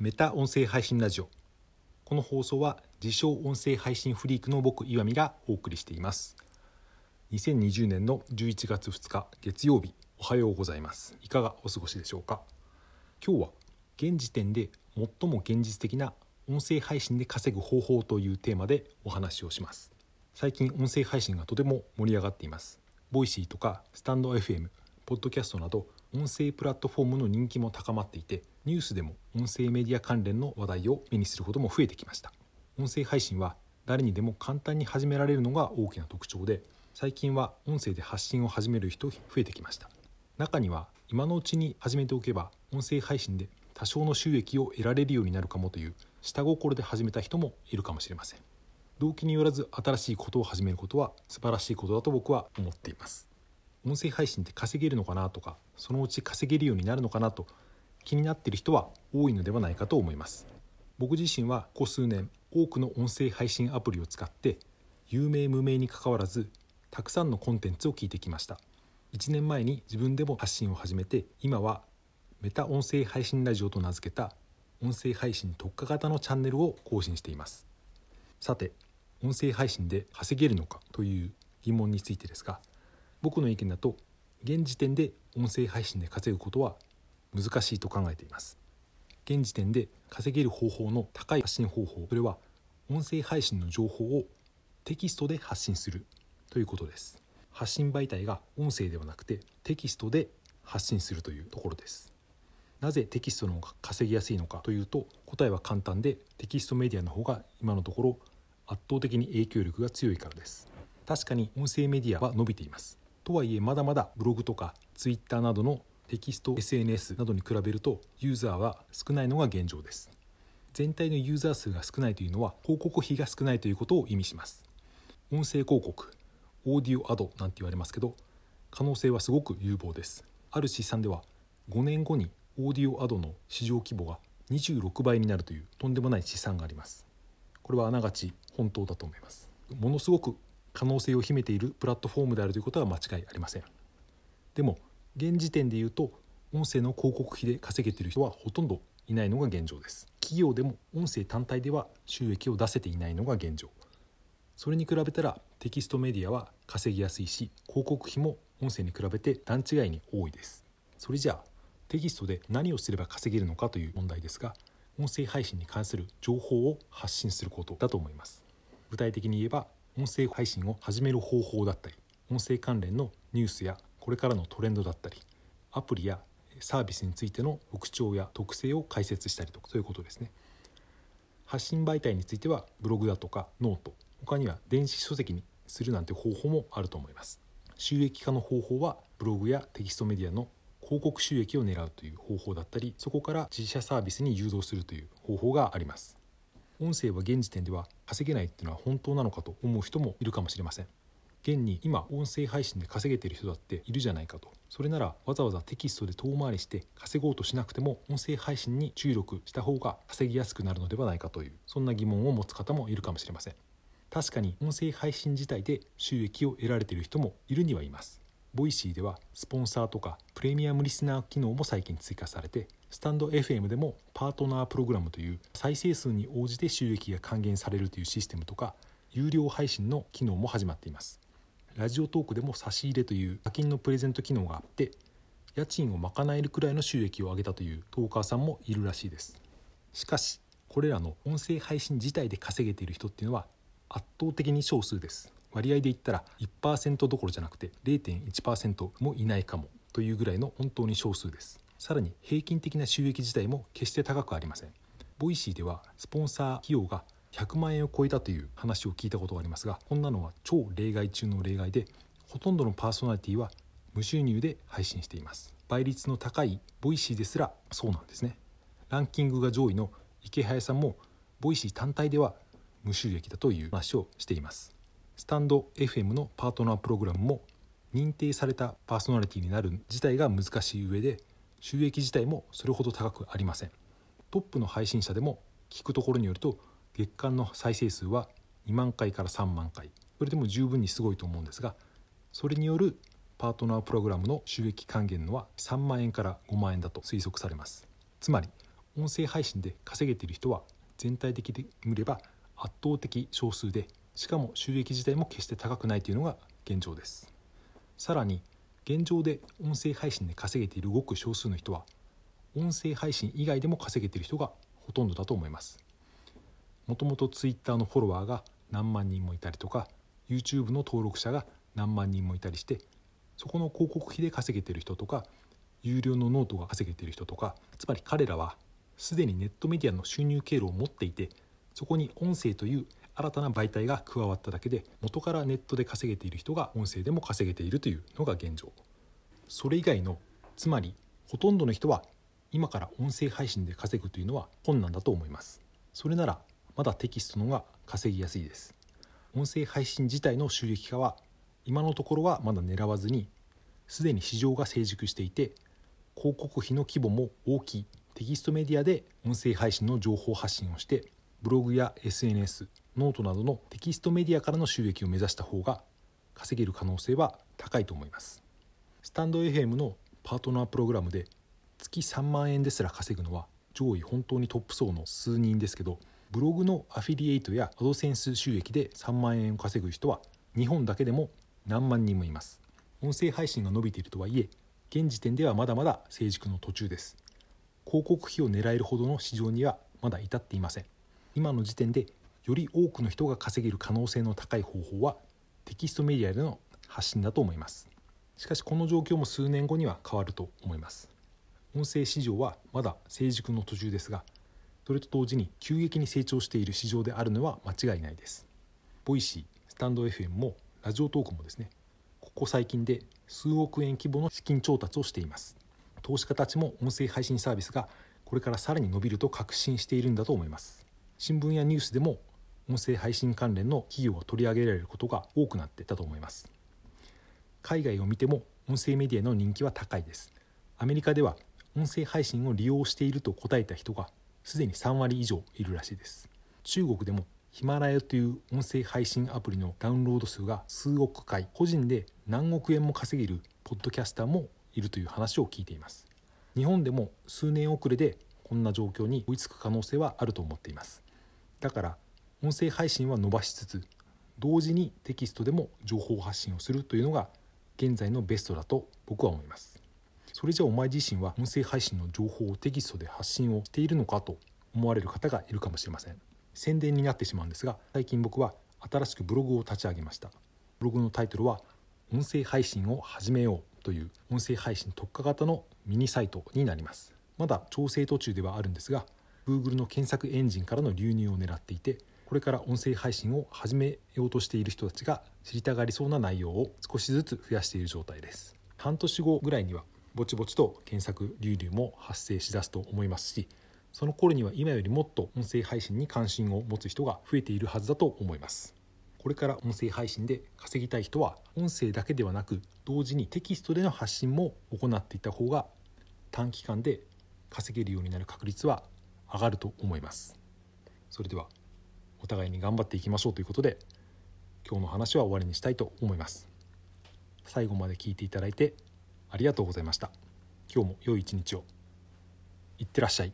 メタ音声配信ラジオ。この放送は自称音声配信フリークの僕岩見がお送りしています。2020年の11月2日月曜日おはようございます。いかがお過ごしでしょうか？今日は現時点で最も現実的な音声配信で稼ぐ方法というテーマでお話をします。最近音声配信がとても盛り上がっています。 Voicy とか stand.fm ポッドキャストなど音声プラットフォームの人気も高まっていてニュースでも音声メディア関連の話題を目にすることも増えてきました。音声配信は誰にでも簡単に始められるのが大きな特徴で最近は音声で発信を始める人増えてきました。中には今のうちに始めておけば音声配信で多少の収益を得られるようになるかもという下心で始めた人もいるかもしれません。動機によらず新しいことを始めることは素晴らしいことだと僕は思っています。音声配信って稼げるのかなとかそのうち稼げるようになるのかなと気になっている人は多いのではないかと思います。僕自身はここ数年多くの音声配信アプリを使って有名無名にかかわらずたくさんのコンテンツを聞いてきました。1年前に自分でも発信を始めて今はメタ音声配信ラジオと名付けた音声配信特化型のチャンネルを更新しています。さて音声配信で稼げるのかという疑問についてですが僕の意見だと現時点で音声配信で稼ぐことは難しいと考えています。現時点で稼げる方法の高い発信方法それは音声配信の情報をテキストで発信するということです。発信媒体が音声ではなくてテキストで発信するというところです。なぜテキストの方が稼ぎやすいのかというと答えは簡単でテキストメディアの方が今のところ圧倒的に影響力が強いからです。確かに音声メディアは伸びています。とはいえまだまだブログとかツイッターなどのテキスト SNS などに比べるとユーザーは少ないのが現状です。全体のユーザー数が少ないというのは広告費が少ないということを意味します。音声広告オーディオアドなんて言われますけど可能性はすごく有望です。ある試算では5年後にオーディオアドの市場規模が26倍になるというとんでもない試算があります。これはあながち本当だと思います。ものすごく可能性を秘めているプラットフォームであるということは間違いありません。でも現時点で言うと音声の広告費で稼げている人はほとんどいないのが現状です。企業でも音声単体では収益を出せていないのが現状。それに比べたらテキストメディアは稼ぎやすいし広告費も音声に比べて段違いに多いです。それじゃあテキストで何をすれば稼げるのかという問題ですが音声配信に関する情報を発信することだと思います。具体的に言えば音声配信を始める方法だったり音声関連のニュースやこれからのトレンドだったりアプリやサービスについての特徴や特性を解説したりとかそういうことですね。発信媒体についてはブログだとかノート他には電子書籍にするなんて方法もあると思います。収益化の方法はブログやテキストメディアの広告収益を狙うという方法だったりそこから自社サービスに誘導するという方法があります。音声は現時点では稼げないっていうのは本当なのかと思う人もいるかもしれません。現に今音声配信で稼げてる人だっているじゃないかと。それならわざわざテキストで遠回りして稼ごうとしなくても音声配信に注力した方が稼ぎやすくなるのではないかというそんな疑問を持つ方もいるかもしれません。確かに音声配信自体で収益を得られている人もいるにはいます。 Voicy ではスポンサーとかプレミアムリスナー機能も最近追加されてスタンド FM でもパートナープログラムという再生数に応じて収益が還元されるというシステムとか有料配信の機能も始まっています。 Radiotalk でも差し入れという課金のプレゼント機能があって家賃を賄えるくらいの収益を上げたというトーカーさんもいるらしいです。しかしこれらの音声配信自体で稼げている人っていうのは圧倒的に少数です。割合で言ったら1%どころじゃなくて0.1%もいないかもというぐらいの本当に少数です。さらに平均的な収益自体も決して高くありません。 Voicy ではスポンサー費用が100万円を超えたという話を聞いたことがありますがこんなのは超例外中の例外でほとんどのパーソナリティは無収入で配信しています。倍率の高い Voicy ですらそうなんですね。ランキングが上位のイケハヤさんも Voicy 単体では無収益だという話をしています。 stand.fm のパートナープログラムも認定されたパーソナリティになる自体が難しい上で収益自体もそれほど高くありません。トップの配信者でも聞くところによると月間の再生数は2万回から3万回。それでも十分にすごいと思うんですがそれによるパートナープログラムの収益還元のは3万円から5万円だと推測されます。つまり音声配信で稼げている人は全体的に見れば圧倒的少数でしかも収益自体も決して高くないというのが現状です。さらに現状で音声配信で稼げているごく少数の人は音声配信以外でも稼げている人がほとんどだと思います。もともと Twitter のフォロワーが何万人もいたりとか YouTube の登録者が何万人もいたりしてそこの広告費で稼げている人とか有料のノートが稼げている人とかつまり彼らはすでにネットメディアの収入経路を持っていてそこに音声という新たな媒体が加わっただけで元からネットで稼げている人が音声でも稼げているというのが現状。それ以外のつまりほとんどの人は今から音声配信で稼ぐというのは困難だと思います。それならまだテキストの方が稼ぎやすいです。音声配信自体の収益化は今のところはまだ狙わずにすでに市場が成熟していて広告費の規模も大きい。テキストメディアで音声配信の情報発信をしてブログや SNS ノートなどのテキストメディアからの収益を目指した方が稼げる可能性は高いと思います。 stand.fm のパートナープログラムで月3万円ですら稼ぐのは上位本当にトップ層の数人ですけどブログのアフィリエイトやアドセンス収益で3万円を稼ぐ人は日本だけでも何万人もいます。音声配信が伸びているとはいえ現時点ではまだまだ成熟の途中です。広告費を狙えるほどの市場にはまだ至っていません。今の時点でより多くの人が稼げる可能性の高い方法はテキストメディアでの発信だと思います。しかしこの状況も数年後には変わると思います。音声市場はまだ成熟の途中ですがそれと同時に急激に成長している市場であるのは間違いないです。ボイシースタンド FM も Radiotalk もですねここ最近で数億円規模の資金調達をしています。投資家たちも音声配信サービスがこれからさらに伸びると確信しているんだと思います。新聞やニュースでも音声配信関連の企業が取り上げられることが多くなっていたと思います。海外を見ても音声メディアの人気は高いです。アメリカでは音声配信を利用していると答えた人がすでに3割以上いるらしいです。中国でもヒマラヤという音声配信アプリのダウンロード数が数億回個人で何億円も稼げるポッドキャスターもいるという話を聞いています。日本でも数年遅れでこんな状況に追いつく可能性はあると思っています。だから音声配信は伸ばしつつ同時にテキストでも情報発信をするというのが現在のベストだと僕は思います。それじゃあお前自身は音声配信の情報をテキストで発信をしているのかと思われる方がいるかもしれません。宣伝になってしまうんですが最近僕は新しくブログを立ち上げました。ブログのタイトルは音声配信を始めようという音声配信特化型のミニサイトになります。まだ調整途中ではあるんですが Google の検索エンジンからの流入を狙っていてこれから音声配信を始めようとしている人たちが知りたがりそうな内容を少しずつ増やしている状態です。半年後ぐらいにはぼちぼちと検索流入も発生しだすと思いますしその頃には今よりもっと音声配信に関心を持つ人が増えているはずだと思います。これから音声配信で稼ぎたい人は音声だけではなく同時にテキストでの発信も行っていた方が短期間で稼げるようになる確率は上がると思います。それではお互いに頑張っていきましょうということで今日の話は終わりにしたいと思います。最後まで聞いていただいてありがとうございました。今日も良い一日を。いってらっしゃい。